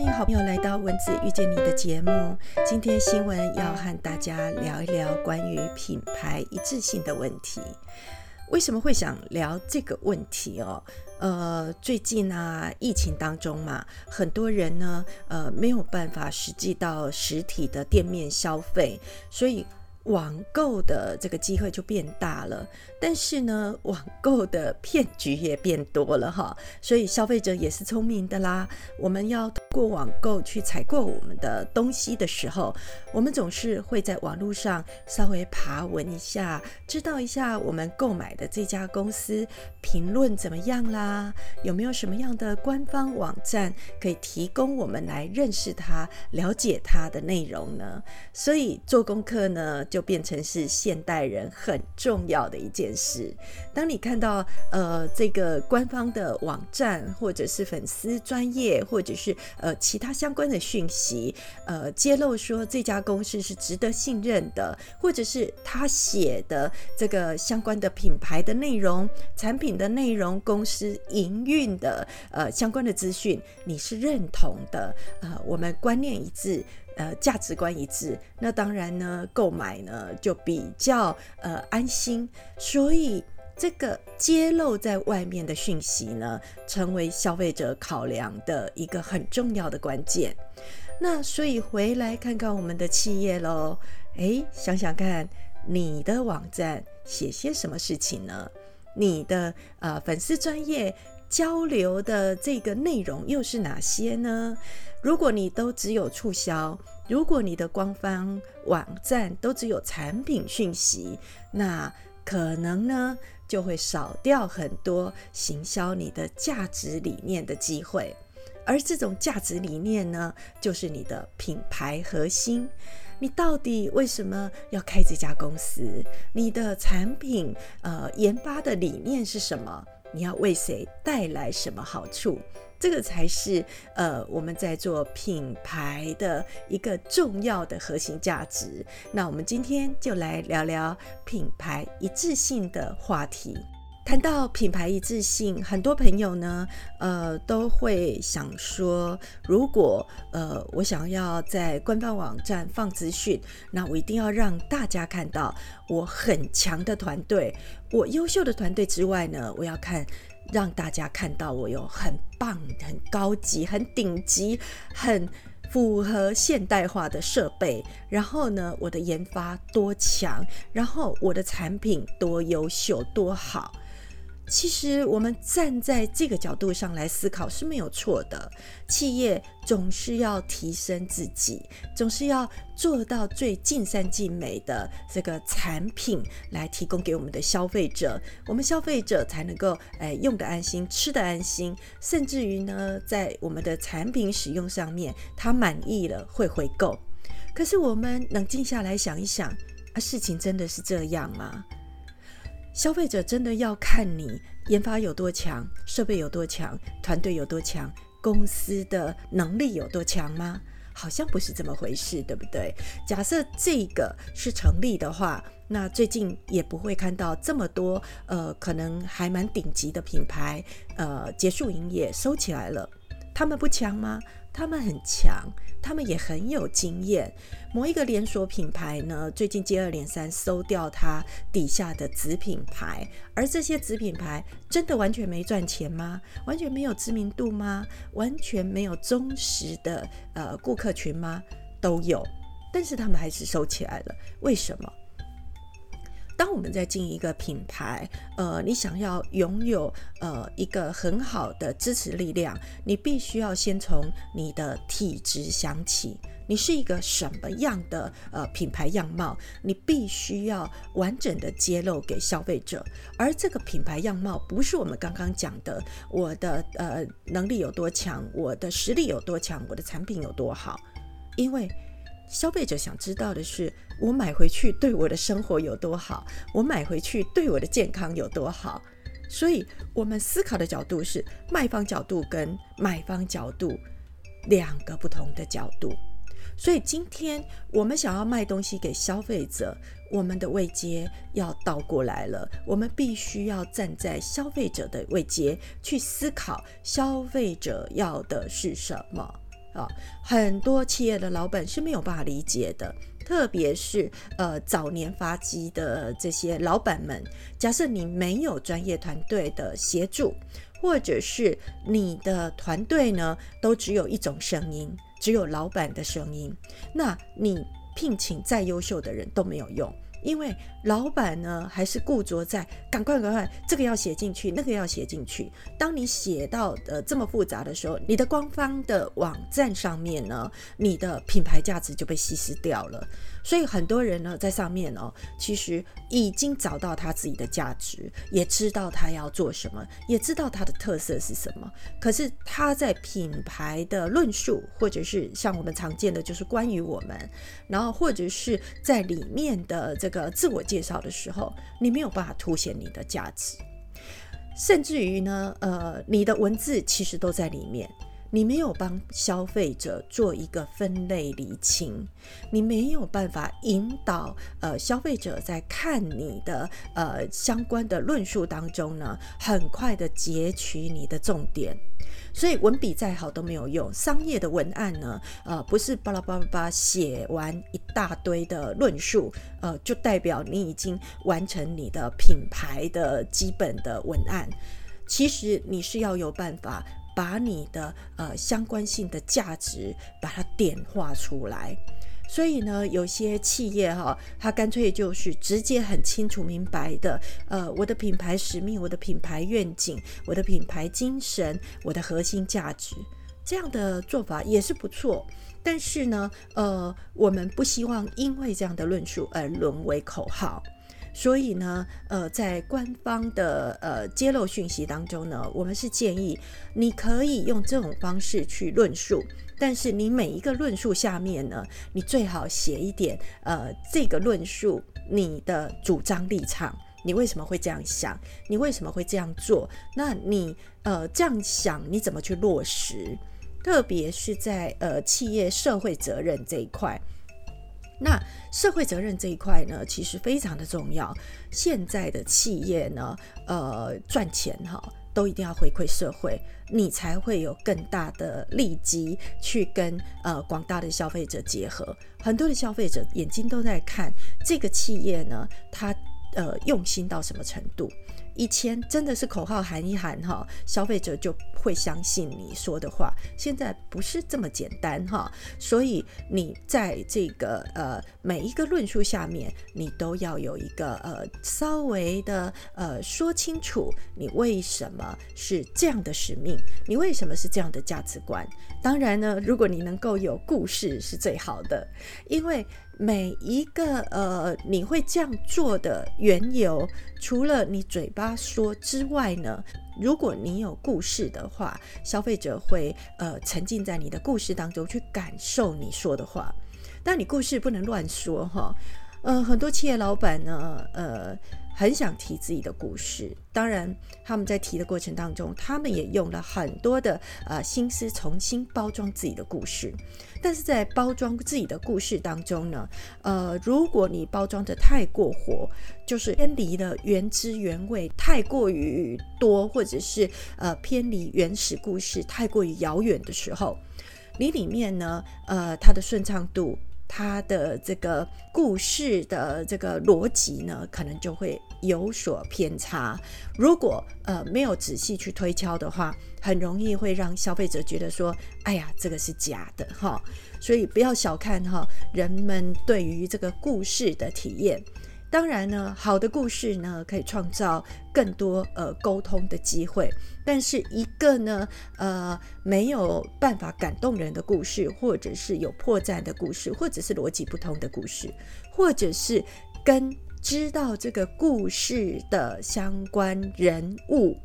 欢迎好朋友来到文字遇见你的节目。今天新闻要和大家聊一聊关于品牌一致性的问题。为什么会想聊这个问题哦？呃，最近啊，疫情当中嘛，很多人呢，呃，没有办法实际到实体的店面消费，所以。网购的这个机会就变大了，但是呢，网购的骗局也变多了哈，所以消费者也是聪明的啦。我们要过网购去采购我们的东西的时候，我们总是会在网络上稍微爬文一下，知道一下我们购买的这家公司评论怎么样啦，有没有什么样的官方网站可以提供我们来认识它、了解它的内容呢？所以做功课呢。就变成是现代人很重要的一件事。当你看到呃这个官方的网站，或者是粉丝专业，或者是呃其他相关的讯息，呃揭露说这家公司是值得信任的，或者是他写的这个相关的品牌的内容、产品的内容、公司营运的呃相关的资讯，你是认同的，呃我们观念一致。呃，价值观一致，那当然呢，购买呢就比较呃安心。所以这个揭露在外面的讯息呢，成为消费者考量的一个很重要的关键。那所以回来看看我们的企业喽，诶，想想看，你的网站写些什么事情呢？你的呃粉丝专业交流的这个内容又是哪些呢？如果你都只有促销，如果你的官方网站都只有产品讯息，那可能呢就会少掉很多行销你的价值理念的机会。而这种价值理念呢，就是你的品牌核心。你到底为什么要开这家公司？你的产品呃研发的理念是什么？你要为谁带来什么好处？这个才是呃我们在做品牌的一个重要的核心价值。那我们今天就来聊聊品牌一致性的话题。谈到品牌一致性，很多朋友呢，呃，都会想说，如果呃我想要在官方网站放资讯，那我一定要让大家看到我很强的团队，我优秀的团队之外呢，我要看。让大家看到我有很棒、很高级、很顶级、很符合现代化的设备，然后呢，我的研发多强，然后我的产品多优秀、多好。其实我们站在这个角度上来思考是没有错的。企业总是要提升自己，总是要做到最尽善尽美的这个产品来提供给我们的消费者，我们消费者才能够诶用的安心，吃的安心，甚至于呢，在我们的产品使用上面，他满意了会回购。可是我们冷静下来想一想，啊，事情真的是这样吗？消费者真的要看你研发有多强，设备有多强，团队有多强，公司的能力有多强吗？好像不是这么回事，对不对？假设这个是成立的话，那最近也不会看到这么多呃，可能还蛮顶级的品牌呃结束营业收起来了，他们不强吗？他们很强，他们也很有经验。某一个连锁品牌呢，最近接二连三收掉它底下的子品牌，而这些子品牌真的完全没赚钱吗？完全没有知名度吗？完全没有忠实的呃顾客群吗？都有，但是他们还是收起来了。为什么？当我们在经营一个品牌，呃，你想要拥有呃一个很好的支持力量，你必须要先从你的体质想起。你是一个什么样的呃品牌样貌？你必须要完整的揭露给消费者。而这个品牌样貌不是我们刚刚讲的，我的呃能力有多强，我的实力有多强，我的产品有多好，因为。消费者想知道的是，我买回去对我的生活有多好，我买回去对我的健康有多好。所以，我们思考的角度是卖方角度跟买方角度两个不同的角度。所以，今天我们想要卖东西给消费者，我们的位阶要倒过来了。我们必须要站在消费者的位阶去思考，消费者要的是什么。啊，很多企业的老板是没有办法理解的。特别是呃早年发迹的这些老板们，假设你没有专业团队的协助，或者是你的团队呢都只有一种声音，只有老板的声音，那你聘请再优秀的人都没有用。因为老板呢，还是固着在赶快赶快，这个要写进去，那个要写进去。当你写到呃这么复杂的时候，你的官方的网站上面呢，你的品牌价值就被稀释掉了。所以很多人呢，在上面哦，其实已经找到他自己的价值，也知道他要做什么，也知道他的特色是什么。可是他在品牌的论述，或者是像我们常见的，就是关于我们，然后或者是在里面的这个自我介绍的时候，你没有办法凸显你的价值，甚至于呢，呃，你的文字其实都在里面。你没有帮消费者做一个分类厘清，你没有办法引导呃消费者在看你的呃相关的论述当中呢，很快的截取你的重点。所以文笔再好都没有用，商业的文案呢，呃，不是巴拉巴拉巴写完一大堆的论述，呃，就代表你已经完成你的品牌的基本的文案。其实你是要有办法。把你的呃相关性的价值把它点化出来，所以呢，有些企业哈，它干脆就是直接很清楚明白的，呃，我的品牌使命、我的品牌愿景、我的品牌精神、我的核心价值，这样的做法也是不错。但是呢，呃，我们不希望因为这样的论述而沦为口号。所以呢，呃，在官方的呃揭露讯息当中呢，我们是建议你可以用这种方式去论述，但是你每一个论述下面呢，你最好写一点，呃，这个论述你的主张立场，你为什么会这样想？你为什么会这样做？那你呃这样想，你怎么去落实？特别是在呃企业社会责任这一块。那社会责任这一块呢，其实非常的重要。现在的企业呢，呃，赚钱哈，都一定要回馈社会，你才会有更大的利基去跟呃广大的消费者结合。很多的消费者眼睛都在看这个企业呢，它呃用心到什么程度。一千真的是口号喊一喊哈，消费者就会相信你说的话。现在不是这么简单哈，所以你在这个呃每一个论述下面，你都要有一个呃稍微的呃说清楚你为什么是这样的使命，你为什么是这样的价值观。当然呢，如果你能够有故事是最好的，因为。每一个呃，你会这样做的缘由，除了你嘴巴说之外呢，如果你有故事的话，消费者会呃沉浸在你的故事当中去感受你说的话。但你故事不能乱说哈。呃，很多企业老板呢，呃。很想提自己的故事，当然他们在提的过程当中，他们也用了很多的呃心思重新包装自己的故事。但是在包装自己的故事当中呢，呃，如果你包装的太过火，就是偏离了原汁原味，太过于多，或者是呃偏离原始故事太过于遥远的时候，你里面呢，呃，它的顺畅度。它的这个故事的这个逻辑呢，可能就会有所偏差。如果呃没有仔细去推敲的话，很容易会让消费者觉得说：“哎呀，这个是假的。”哈，所以不要小看哈人们对于这个故事的体验。当然呢，好的故事呢，可以创造更多呃沟通的机会。但是一个呢，呃，没有办法感动人的故事，或者是有破绽的故事，或者是逻辑不通的故事，或者是跟知道这个故事的相关人物，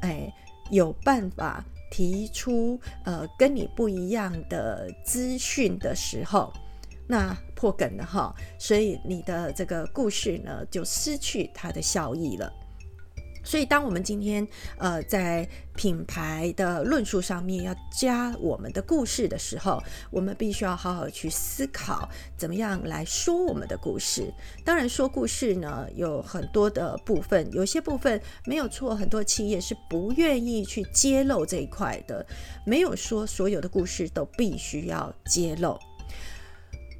哎，有办法提出呃跟你不一样的资讯的时候。那破梗了哈，所以你的这个故事呢就失去它的效益了。所以，当我们今天呃在品牌的论述上面要加我们的故事的时候，我们必须要好好去思考怎么样来说我们的故事。当然，说故事呢有很多的部分，有些部分没有错，很多企业是不愿意去揭露这一块的。没有说所有的故事都必须要揭露，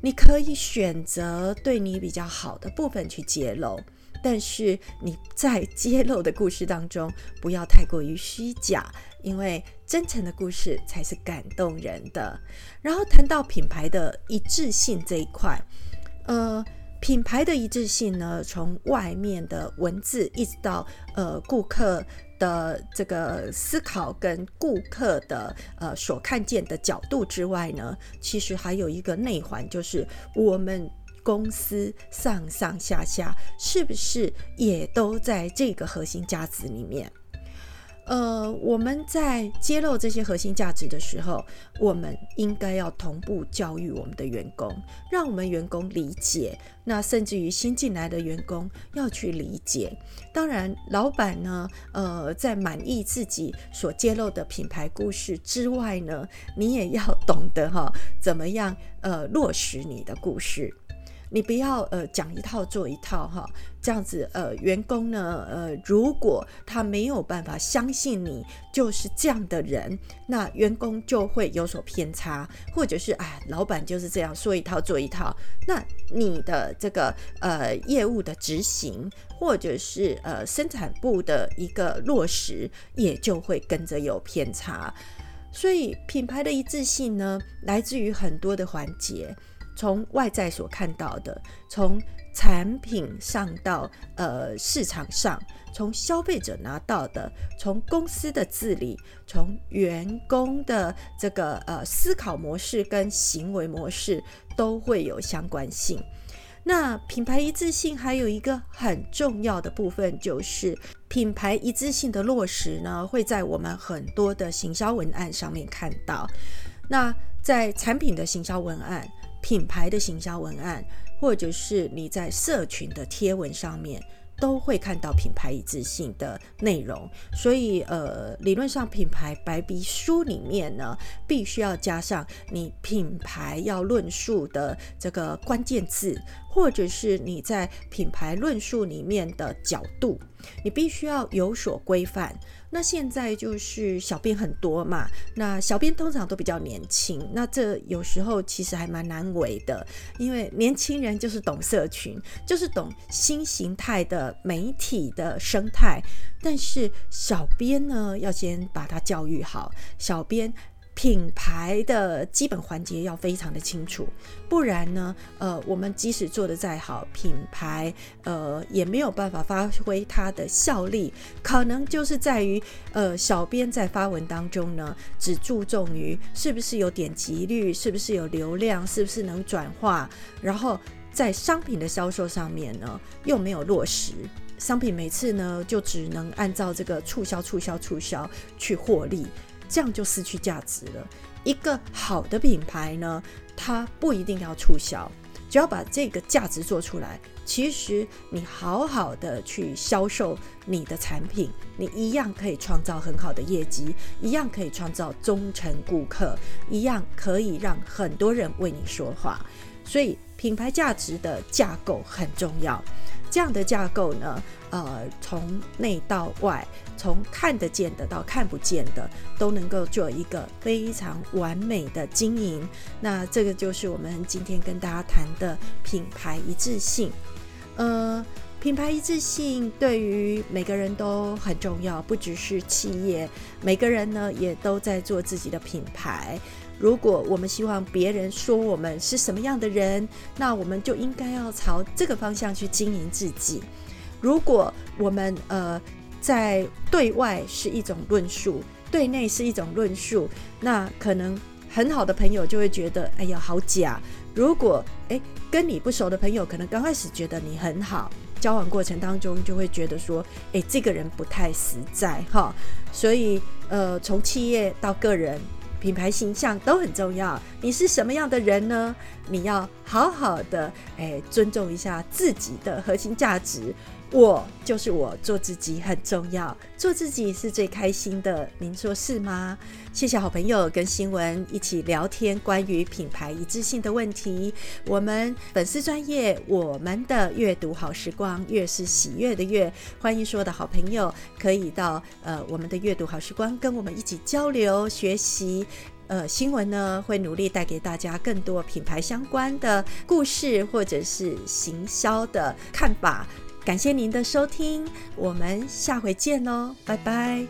你可以选择对你比较好的部分去揭露。但是你在揭露的故事当中，不要太过于虚假，因为真诚的故事才是感动人的。然后谈到品牌的一致性这一块，呃，品牌的一致性呢，从外面的文字一直到呃顾客的这个思考跟顾客的呃所看见的角度之外呢，其实还有一个内环，就是我们。公司上上下下是不是也都在这个核心价值里面？呃，我们在揭露这些核心价值的时候，我们应该要同步教育我们的员工，让我们员工理解。那甚至于新进来的员工要去理解。当然，老板呢，呃，在满意自己所揭露的品牌故事之外呢，你也要懂得哈，怎么样呃落实你的故事。你不要呃讲一套做一套哈，这样子呃员工呢呃如果他没有办法相信你就是这样的人，那员工就会有所偏差，或者是哎老板就是这样说一套做一套，那你的这个呃业务的执行或者是呃生产部的一个落实也就会跟着有偏差，所以品牌的一致性呢来自于很多的环节。从外在所看到的，从产品上到呃市场上，从消费者拿到的，从公司的治理，从员工的这个呃思考模式跟行为模式都会有相关性。那品牌一致性还有一个很重要的部分，就是品牌一致性的落实呢，会在我们很多的行销文案上面看到。那在产品的行销文案。品牌的行销文案，或者是你在社群的贴文上面，都会看到品牌一致性的内容。所以，呃，理论上品牌白皮书里面呢，必须要加上你品牌要论述的这个关键字，或者是你在品牌论述里面的角度，你必须要有所规范。那现在就是小编很多嘛，那小编通常都比较年轻，那这有时候其实还蛮难为的，因为年轻人就是懂社群，就是懂新形态的媒体的生态，但是小编呢要先把他教育好，小编。品牌的基本环节要非常的清楚，不然呢，呃，我们即使做的再好，品牌呃也没有办法发挥它的效力。可能就是在于，呃，小编在发文当中呢，只注重于是不是有点击率，是不是有流量，是不是能转化，然后在商品的销售上面呢，又没有落实。商品每次呢，就只能按照这个促销、促销、促销去获利。这样就失去价值了。一个好的品牌呢，它不一定要促销，只要把这个价值做出来，其实你好好的去销售你的产品，你一样可以创造很好的业绩，一样可以创造忠诚顾客，一样可以让很多人为你说话。所以，品牌价值的架构很重要。这样的架构呢，呃，从内到外，从看得见的到看不见的，都能够做一个非常完美的经营。那这个就是我们今天跟大家谈的品牌一致性。呃，品牌一致性对于每个人都很重要，不只是企业，每个人呢也都在做自己的品牌。如果我们希望别人说我们是什么样的人，那我们就应该要朝这个方向去经营自己。如果我们呃在对外是一种论述，对内是一种论述，那可能很好的朋友就会觉得哎呀好假。如果诶跟你不熟的朋友，可能刚开始觉得你很好，交往过程当中就会觉得说诶这个人不太实在哈。所以呃从企业到个人。品牌形象都很重要。你是什么样的人呢？你要好好的诶尊重一下自己的核心价值，我就是我，做自己很重要，做自己是最开心的。您说是吗？谢谢好朋友跟新闻一起聊天关于品牌一致性的问题。我们粉丝专业，我们的阅读好时光，月是喜悦的越。欢迎所有的好朋友可以到呃我们的阅读好时光，跟我们一起交流学习。呃，新闻呢会努力带给大家更多品牌相关的故事，或者是行销的看法。感谢您的收听，我们下回见喽，拜拜。